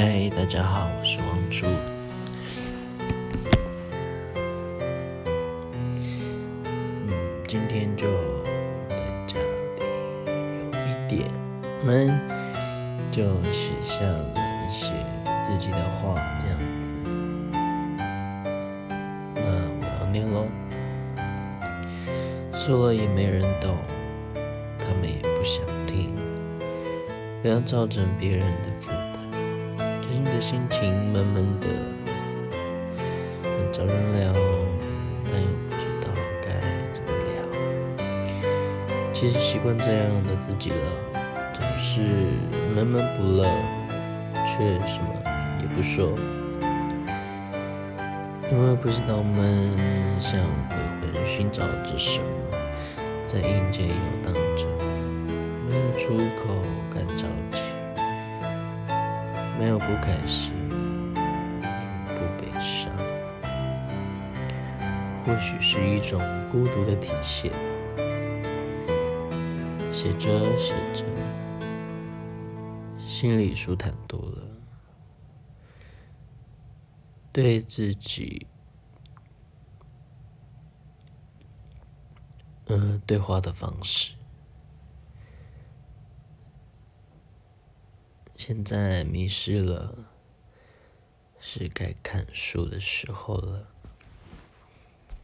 嗨，大家好，我是王柱。嗯，今天就在家里有一点闷，就写下了一些自己的话，这样子。那我要念喽。说了也没人懂，他们也不想听，不要造成别人的。最近的心情闷闷的，想找人聊，但又不知道该怎么聊。其实习惯这样的自己了，总是闷闷不乐，却什么也不说，因为不知道我们像鬼魂寻找着什么，在阴间游荡着，没有出口，干着急。没有不开心，不悲伤，或许是一种孤独的体现。写着写着，心里舒坦多了，对自己，嗯，对话的方式。现在迷失了，是该看书的时候了。